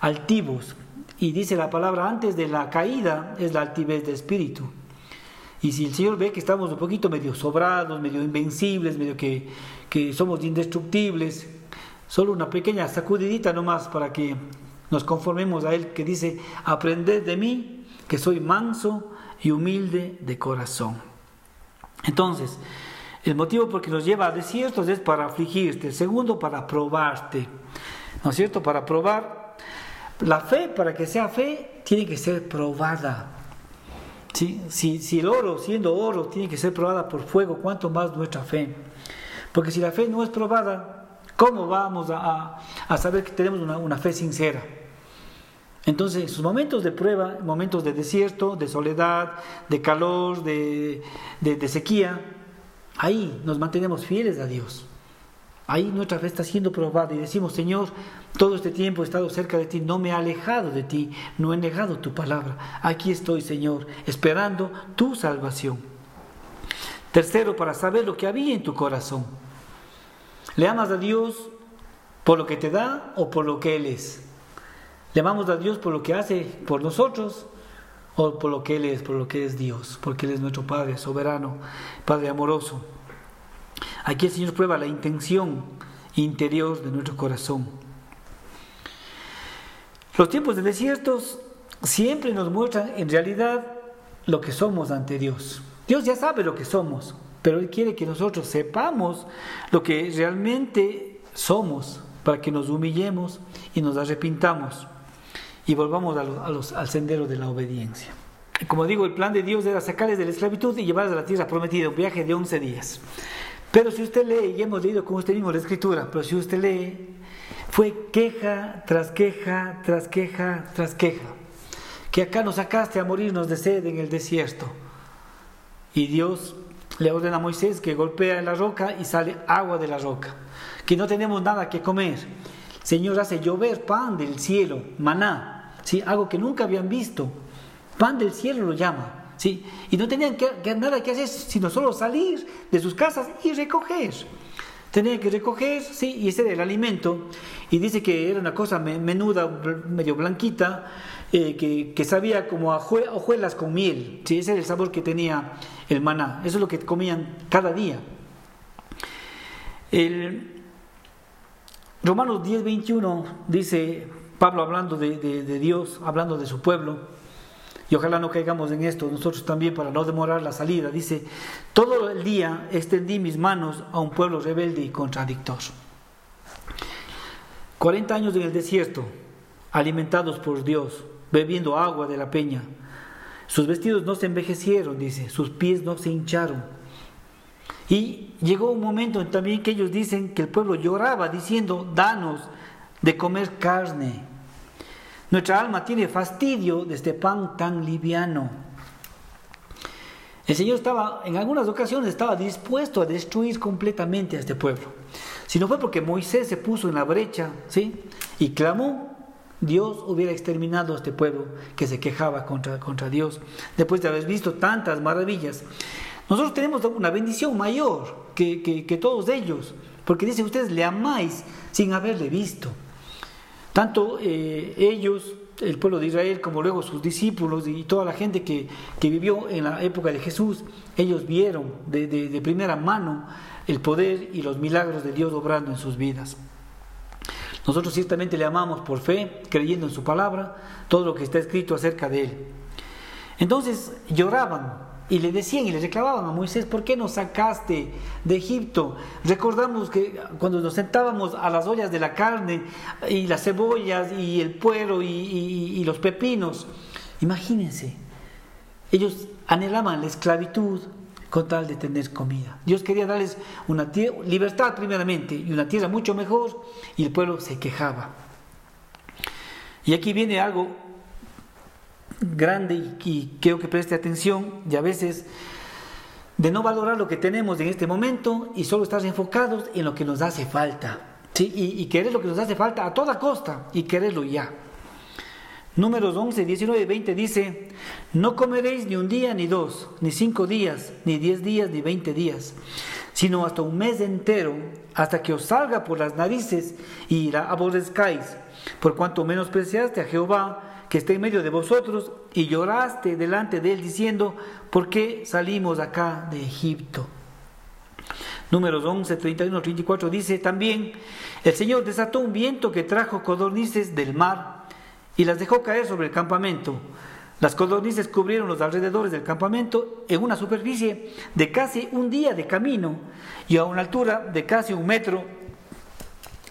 Speaker 1: altivos. Y dice la palabra, antes de la caída es la altivez de espíritu. Y si el Señor ve que estamos un poquito medio sobrados, medio invencibles, medio que, somos indestructibles, Solo una pequeña sacudidita nomás para que nos conformemos a Él que dice, aprended de mí, que soy manso y humilde de corazón. Entonces, el motivo por que nos lleva a desiertos es para afligirte, el segundo para probarte, ¿no es cierto? Para probar. La fe, para que sea fe, tiene que ser probada. Si, si el oro, siendo oro, tiene que ser probada por fuego, ¿cuánto más nuestra fe? Porque si la fe no es probada, ¿Cómo vamos a, saber que tenemos una, fe sincera? Entonces, en sus momentos de prueba, momentos de desierto, de soledad, de calor, de, sequía, ahí nos mantenemos fieles a Dios. Ahí nuestra fe está siendo probada y decimos, Señor, todo este tiempo he estado cerca de ti, no me he alejado de ti, no he negado tu palabra. Aquí estoy, Señor, esperando tu salvación. Tercero, para saber lo que había en tu corazón. ¿Le amas a Dios por lo que te da o por lo que Él es? ¿Le amamos a Dios por lo que hace por nosotros o por lo que Él es, por lo que es Dios? Porque Él es nuestro Padre soberano, Padre amoroso. Aquí el Señor prueba la intención interior de nuestro corazón. Los tiempos de desiertos siempre nos muestran en realidad lo que somos ante Dios. Dios ya sabe lo que somos, pero Él quiere que nosotros sepamos lo que realmente somos para que nos humillemos y nos arrepintamos y volvamos al sendero de la obediencia. Como digo, el plan de Dios era sacarles de la esclavitud y llevarles a la tierra prometida, un viaje de 11 días. Pero si usted lee, y hemos leído con usted mismo la escritura, pero si usted lee, fue queja tras queja, tras queja, tras queja. Que acá nos sacaste a morirnos de sed en el desierto. Y Dios le ordena a Moisés que golpea en la roca y sale agua de la roca, que no tenemos nada que comer. El Señor hace llover pan del cielo, maná, ¿sí? algo que nunca habían visto. Pan del cielo lo llama. ¿sí? Y no tenían que, nada que hacer sino solo salir de sus casas y recoger. Tenían que recoger, sí, y ese era el alimento. Y dice que era una cosa menuda, medio blanquita, eh, que, sabía como a hojuelas con miel. ¿sí? Ese era el sabor que tenía el maná. Eso es lo que comían cada día. El Romanos 10, 21 dice Pablo hablando de, Dios, hablando de su pueblo. Y ojalá no caigamos en esto nosotros también para no demorar la salida. Dice, todo el día extendí mis manos a un pueblo rebelde y contradictor. 40 años en el desierto, alimentados por Dios, bebiendo agua de la peña. Sus vestidos no se envejecieron, dice, sus pies no se hincharon. Y llegó un momento también que ellos dicen que el pueblo lloraba diciendo, danos de comer carne. Nuestra alma tiene fastidio de este pan tan liviano. El Señor estaba, en algunas ocasiones, estaba dispuesto a destruir completamente a este pueblo. Si no fue porque Moisés se puso en la brecha, ¿sí? Y clamó, Dios hubiera exterminado a este pueblo que se quejaba contra, contra Dios, después de haber visto tantas maravillas. Nosotros tenemos una bendición mayor que, que, todos ellos, porque dice ustedes le amáis sin haberle visto. Tanto eh, ellos el pueblo de Israel, como luego sus discípulos y toda la gente que, vivió en la época de Jesús, ellos vieron de, de primera mano el poder y los milagros de Dios obrando en sus vidas. Nosotros ciertamente le amamos por fe, creyendo en su palabra, todo lo que está escrito acerca de él. Entonces lloraban y le decían y le reclamaban a Moisés, ¿por qué nos sacaste de Egipto? Recordamos que cuando nos sentábamos a las ollas de la carne y las cebollas y el puero y, los pepinos, imagínense, ellos anhelaban la esclavitud con tal de tener comida. Dios quería darles una libertad primeramente y una tierra mucho mejor y el pueblo se quejaba. Y aquí viene algo grande y, quiero que preste atención y a veces de no valorar lo que tenemos en este momento y solo estar enfocados en lo que nos hace falta. ¿sí? Y, y querer lo que nos hace falta a toda costa y quererlo ya. Números 11, 19 20 dice, no comeréis ni un día ni dos, ni cinco días, ni diez días, ni veinte días, sino hasta un mes entero, hasta que os salga por las narices y la aborrezcáis, por cuanto menospreciaste a Jehová, que está en medio de vosotros, y lloraste delante de él diciendo, ¿por qué salimos acá de Egipto? Números 11, 31, 34 dice también, el Señor desató un viento que trajo codornices del mar y las dejó caer sobre el campamento. Las codornices cubrieron los alrededores del campamento en una superficie de casi un día de camino y a una altura de casi un metro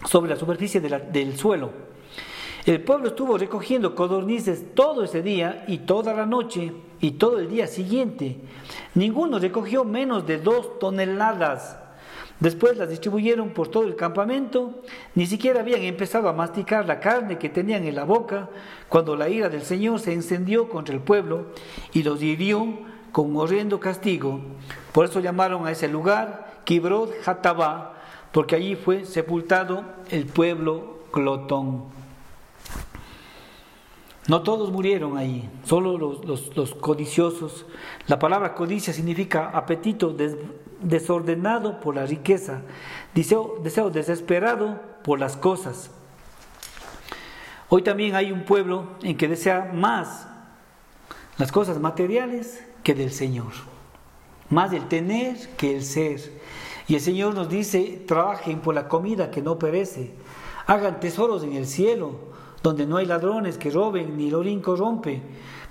Speaker 1: sobre la superficie del suelo. El pueblo estuvo recogiendo codornices todo ese día y toda la noche y todo el día siguiente. Ninguno recogió menos de dos toneladas. Después las distribuyeron por todo el campamento. Ni siquiera habían empezado a masticar la carne que tenían en la boca cuando la ira del Señor se encendió contra el pueblo y los hirió con horrendo castigo. Por eso llamaron a ese lugar Kibrod Hatabá, porque allí fue sepultado el pueblo Clotón. No todos murieron ahí, solo los, codiciosos. La palabra codicia significa apetito desordenado por la riqueza, deseo, desesperado por las cosas. Hoy también hay un pueblo en que desea más las cosas materiales que del Señor, más el tener que el ser. Y el Señor nos dice, trabajen por la comida que no perece, hagan tesoros en el cielo donde no hay ladrones que roben ni orín corrompe.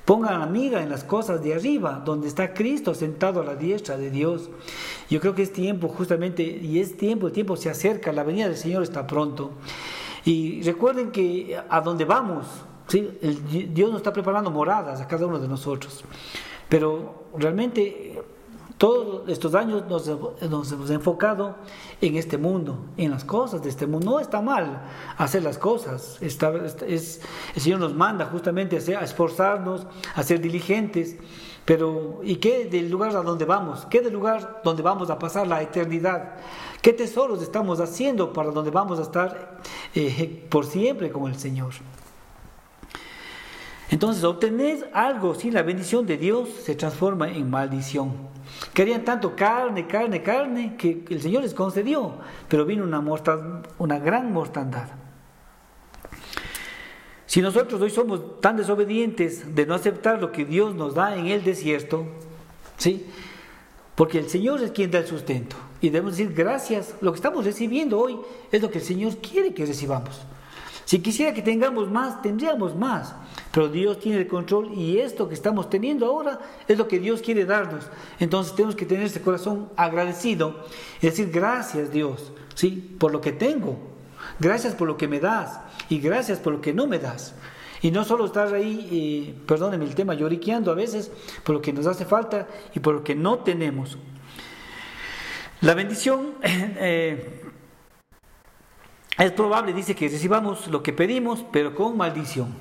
Speaker 1: Pongan la mira en las cosas de arriba, donde está Cristo sentado a la diestra de Dios. Yo creo que es tiempo justamente, y es tiempo, el tiempo se acerca, la venida del Señor está pronto. Y recuerden que a donde vamos, ¿sí? Dios nos está preparando moradas a cada uno de nosotros. Pero realmente todos estos años nos, hemos enfocado en este mundo, en las cosas de este mundo. No está mal hacer las cosas. El Señor nos manda justamente a, esforzarnos, a ser diligentes. Pero, ¿y qué del lugar a donde vamos? ¿Qué del lugar donde vamos a pasar la eternidad? ¿Qué tesoros estamos haciendo para donde vamos a estar eh, por siempre con el Señor? Entonces, obtener algo sin la bendición de Dios se transforma en maldición. Querían tanto carne, carne, carne, que el Señor les concedió, pero vino una, una gran mortandad. Si nosotros hoy somos tan desobedientes de no aceptar lo que Dios nos da en el desierto, ¿sí? Porque el Señor es quien da el sustento. Y debemos decir gracias, lo que estamos recibiendo hoy es lo que el Señor quiere que recibamos. Si quisiera que tengamos más, tendríamos más. Pero Dios tiene el control y esto que estamos teniendo ahora es lo que Dios quiere darnos. Entonces tenemos que tener ese corazón agradecido y decir gracias Dios, ¿sí? Por lo que tengo. Gracias por lo que me das y gracias por lo que no me das. Y no solo estar ahí, eh, perdónenme el tema, lloriqueando a veces por lo que nos hace falta y por lo que no tenemos. La bendición eh, es probable, dice, que recibamos lo que pedimos, pero con maldición.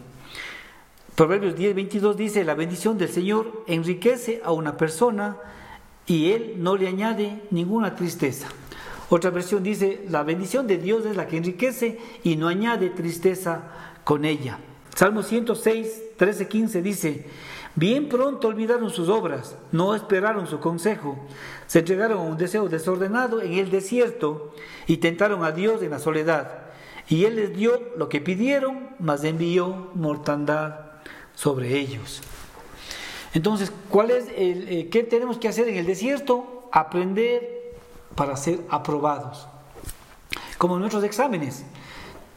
Speaker 1: Proverbios 10, 22 dice, la bendición del Señor enriquece a una persona y Él no le añade ninguna tristeza. Otra versión dice, la bendición de Dios es la que enriquece y no añade tristeza con ella. Salmo 106, 13, 15 dice, bien pronto olvidaron sus obras, no esperaron su consejo, se entregaron a un deseo desordenado en el desierto y tentaron a Dios en la soledad y él les dio lo que pidieron, mas envió mortandad sobre ellos. Entonces, ¿cuál es el, eh, ¿qué tenemos que hacer en el desierto? Aprender para ser aprobados. Como en nuestros exámenes.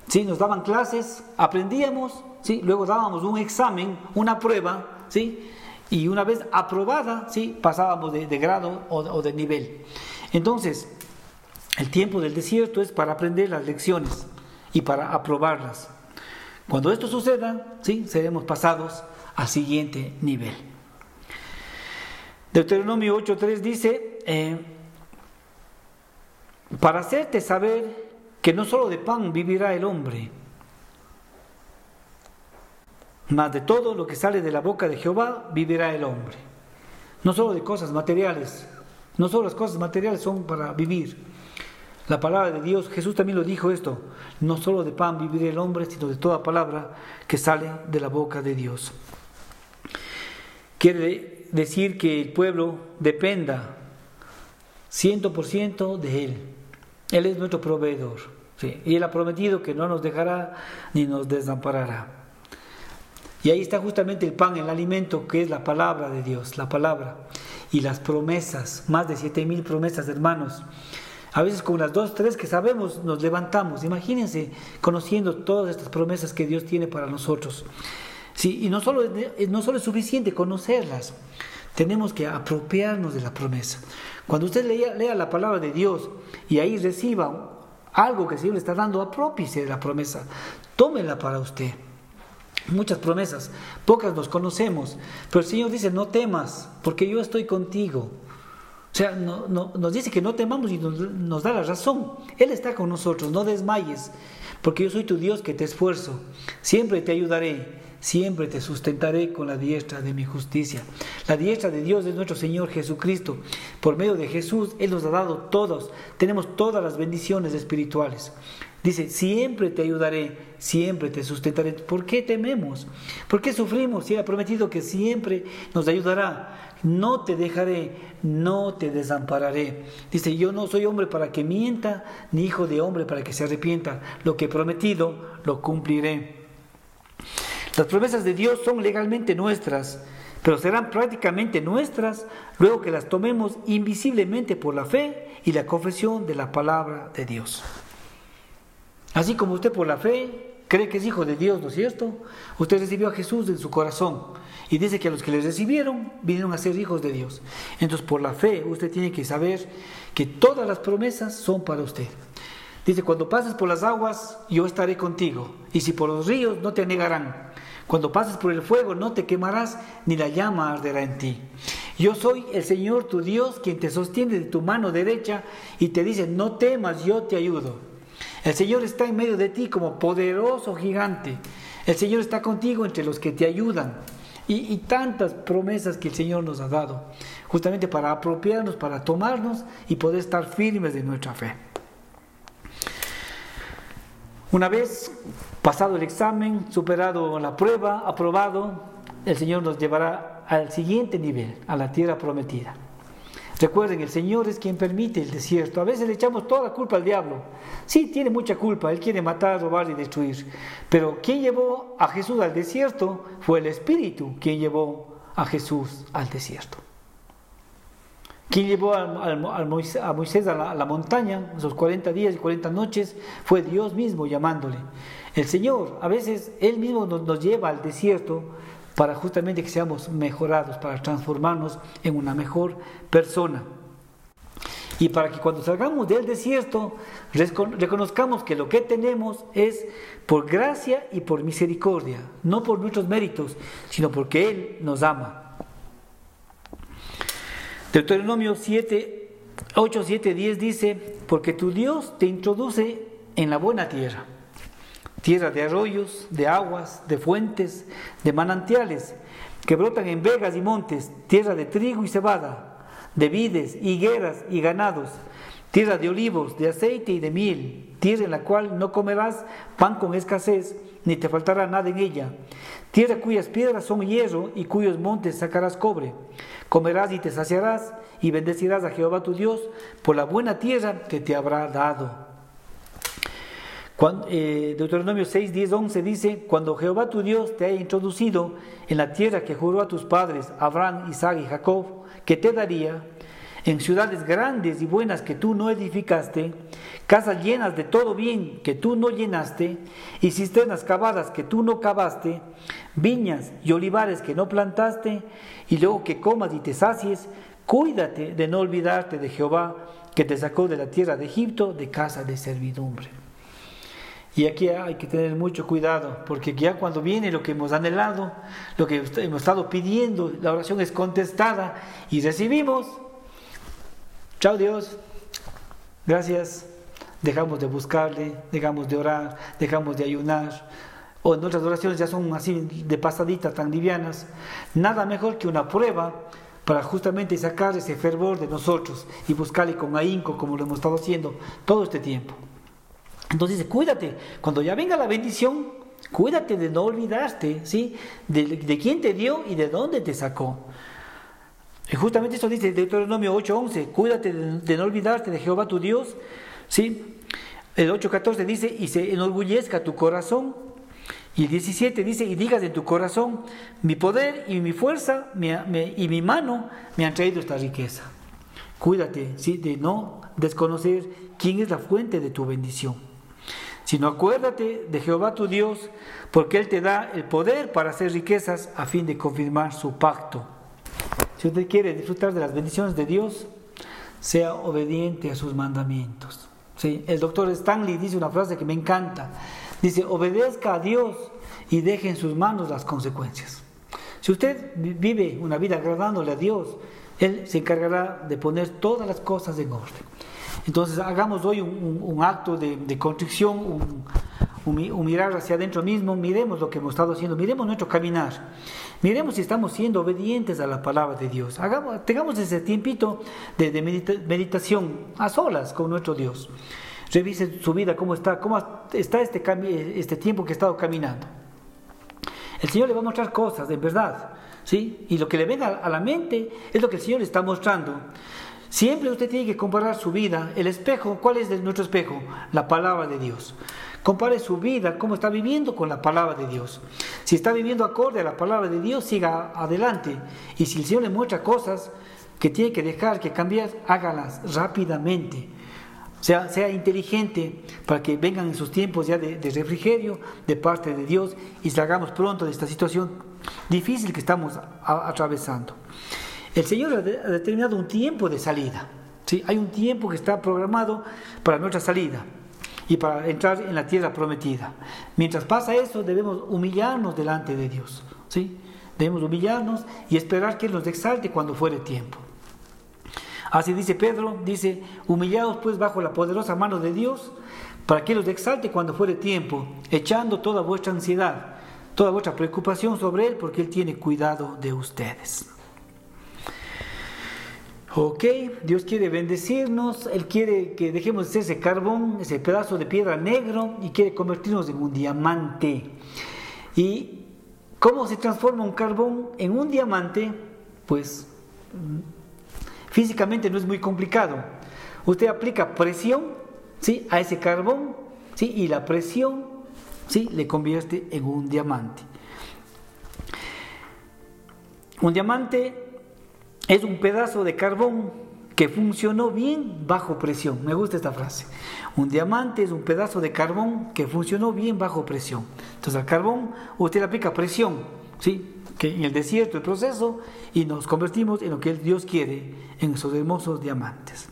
Speaker 1: ¿sí? Nos daban clases, aprendíamos, ¿sí? luego dábamos un examen, una prueba, ¿sí? Y una vez aprobada, ¿sí? pasábamos de, grado o, de nivel. Entonces, el tiempo del desierto es para aprender las lecciones y para aprobarlas. Cuando esto suceda, ¿sí? seremos pasados al siguiente nivel. Deuteronomio 8.3 dice, eh, para hacerte saber que no solo de pan vivirá el hombre, mas de todo lo que sale de la boca de Jehová vivirá el hombre. No solo de cosas materiales, no solo las cosas materiales son para vivir. La palabra de Dios, Jesús también lo dijo esto, no solo de pan vivirá el hombre, sino de toda palabra que sale de la boca de Dios. Quiere decir que el pueblo dependa 100% de Él. Él es nuestro proveedor. Y Él ha prometido que no nos dejará ni nos desamparará. Y ahí está justamente el pan, el alimento, que es la palabra de Dios, la palabra. Y las promesas, más de siete mil promesas, hermanos. A veces con las dos, tres que sabemos nos levantamos. Imagínense conociendo todas estas promesas que Dios tiene para nosotros. Sí, y no solo, no solo es suficiente conocerlas, tenemos que apropiarnos de la promesa. Cuando usted lea, la palabra de Dios y ahí reciba algo que el Señor le está dando, apropiese de la promesa, tómela para usted. Muchas promesas, pocas nos conocemos, pero el Señor dice, no temas, porque yo estoy contigo. O sea, no, nos dice que no temamos y nos, nos da la razón. Él está con nosotros, no desmayes, porque yo soy tu Dios que te esfuerzo, siempre te ayudaré siempre te sustentaré con la diestra de mi justicia. La diestra de Dios es nuestro Señor Jesucristo. Por medio de Jesús, Él nos ha dado todos, tenemos todas las bendiciones espirituales. Dice, siempre te ayudaré, siempre te sustentaré. ¿Por qué tememos? ¿Por qué sufrimos? Si ha prometido que siempre nos ayudará. No te dejaré, no te desampararé. Dice, yo no soy hombre para que mienta, ni hijo de hombre para que se arrepienta. Lo que he prometido, lo cumpliré. Las promesas de Dios son legalmente nuestras, pero serán prácticamente nuestras luego que las tomemos invisiblemente por la fe y la confesión de la palabra de Dios. Así como usted por la fe cree que es hijo de Dios, ¿no es cierto? Usted recibió a Jesús en su corazón y dice que a los que le recibieron vinieron a ser hijos de Dios. Entonces por la fe usted tiene que saber que todas las promesas son para usted. Dice, cuando pases por las aguas, yo estaré contigo, y si por los ríos, no te anegarán. Cuando pases por el fuego no te quemarás, ni la llama arderá en ti. Yo soy el Señor tu Dios, quien te sostiene de tu mano derecha y te dice, no temas, yo te ayudo. El Señor está en medio de ti como poderoso gigante. El Señor está contigo entre los que te ayudan. Y, tantas promesas que el Señor nos ha dado, justamente para apropiarnos, para tomarnos y poder estar firmes de nuestra fe. Una vez pasado el examen, superado la prueba, aprobado, el Señor nos llevará al siguiente nivel, a la tierra prometida. Recuerden, el Señor es quien permite el desierto. A veces le echamos toda la culpa al diablo. Sí, tiene mucha culpa. Él quiere matar, robar y destruir. Pero quien llevó a Jesús al desierto fue el Espíritu quien llevó a Jesús al desierto. Quien llevó a, Moisés a la, montaña, esos 40 días y 40 noches, fue Dios mismo llamándole. El Señor, a veces Él mismo nos, nos lleva al desierto para justamente que seamos mejorados, para transformarnos en una mejor persona. Y para que cuando salgamos del desierto reconozcamos que lo que tenemos es por gracia y por misericordia, no por nuestros méritos, sino porque Él nos ama. Deuteronomio 7, 8, 7, 10 dice, porque tu Dios te introduce en la buena tierra, tierra de arroyos, de aguas, de fuentes, de manantiales, que brotan en vegas y montes, tierra de trigo y cebada, de vides, higueras y ganados, tierra de olivos, de aceite y de miel, tierra en la cual no comerás pan con escasez, ni te faltará nada en ella, tierra cuyas piedras son hierro y cuyos montes sacarás cobre Comerás y te saciarás y bendecirás a Jehová tu Dios por la buena tierra que te habrá dado. Eh, Deuteronomio 6, 10, 11 dice, cuando Jehová tu Dios te haya introducido en la tierra que juró a tus padres, Abraham, Isaac y Jacob, que te daría, en ciudades grandes y buenas que tú no edificaste, casas llenas de todo bien que tú no llenaste, y cisternas cavadas que tú no cavaste, viñas y olivares que no plantaste, y luego que comas y te sacies, cuídate de no olvidarte de Jehová, que te sacó de la tierra de Egipto, de casa de servidumbre. Y aquí hay que tener mucho cuidado, porque ya cuando viene lo que hemos anhelado, lo que hemos estado pidiendo, la oración es contestada y recibimos, Chao Dios, gracias. Dejamos de buscarle, dejamos de orar, dejamos de ayunar. O nuestras oraciones ya son así de pasadita, tan livianas. Nada mejor que una prueba para justamente sacar ese fervor de nosotros y buscarle con ahínco como lo hemos estado haciendo todo este tiempo. Entonces dice, cuídate, cuando ya venga la bendición, cuídate de no olvidarte, ¿sí? De, quién te dio y de dónde te sacó. Y justamente eso dice Deuteronomio 8:11, cuídate de, no olvidarte de Jehová tu Dios. ¿sí? El 8:14 dice, y se enorgullezca tu corazón. Y el 17 dice, y digas en tu corazón, mi poder y mi fuerza y mi mano me han traído esta riqueza. Cuídate ¿sí? de no desconocer quién es la fuente de tu bendición. Sino acuérdate de Jehová tu Dios, porque Él te da el poder para hacer riquezas a fin de confirmar su pacto si usted quiere disfrutar de las bendiciones de Dios, sea obediente a sus mandamientos. ¿Sí? El doctor Stanley dice una frase que me encanta. Dice, obedezca a Dios y deje en sus manos las consecuencias. Si usted vive una vida agradándole a Dios, Él se encargará de poner todas las cosas en orden. Entonces hagamos hoy un, acto de, de contrición, un, un, mirar hacia adentro mismo, miremos lo que hemos estado haciendo, miremos nuestro caminar, miremos si estamos siendo obedientes a la palabra de Dios. Hagamos, tengamos ese tiempito de, meditación a solas con nuestro Dios. Revise su vida, cómo está, cómo está este, este tiempo que ha estado caminando. El Señor le va a mostrar cosas, de verdad, ¿sí? Y lo que le venga a la mente es lo que el Señor le está mostrando. Siempre usted tiene que comparar su vida, el espejo, ¿cuál es nuestro espejo? La palabra de Dios. Compare su vida, cómo está viviendo con la palabra de Dios. Si está viviendo acorde a la palabra de Dios, siga adelante. Y si el Señor le muestra cosas que tiene que dejar, que cambiar, hágalas rápidamente. Sea, sea inteligente para que vengan en sus tiempos ya de, refrigerio de parte de Dios y salgamos pronto de esta situación difícil que estamos atravesando. El Señor ha, determinado un tiempo de salida. ¿sí? Hay un tiempo que está programado para nuestra salida y para entrar en la tierra prometida. Mientras pasa eso, debemos humillarnos delante de Dios. ¿sí? Debemos humillarnos y esperar que Él nos exalte cuando fuere tiempo. Así dice Pedro, dice, humillados pues bajo la poderosa mano de Dios, para que los exalte cuando fuere tiempo, echando toda vuestra ansiedad, toda vuestra preocupación sobre Él, porque Él tiene cuidado de ustedes. Ok, Dios quiere bendecirnos, Él quiere que dejemos de ser ese carbón, ese pedazo de piedra negro y quiere convertirnos en un diamante. ¿Y cómo se transforma un carbón en un diamante? Pues físicamente no es muy complicado. Usted aplica presión ¿sí? a ese carbón ¿sí? y la presión ¿sí? le convierte en un diamante. Un diamante es un pedazo de carbón que funcionó bien bajo presión. Me gusta esta frase. Un diamante es un pedazo de carbón que funcionó bien bajo presión. Entonces al carbón usted le aplica presión, ¿sí? que en el desierto el proceso y nos convertimos en lo que Dios quiere, en esos hermosos diamantes.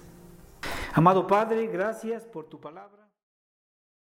Speaker 1: Amado Padre, gracias por tu palabra.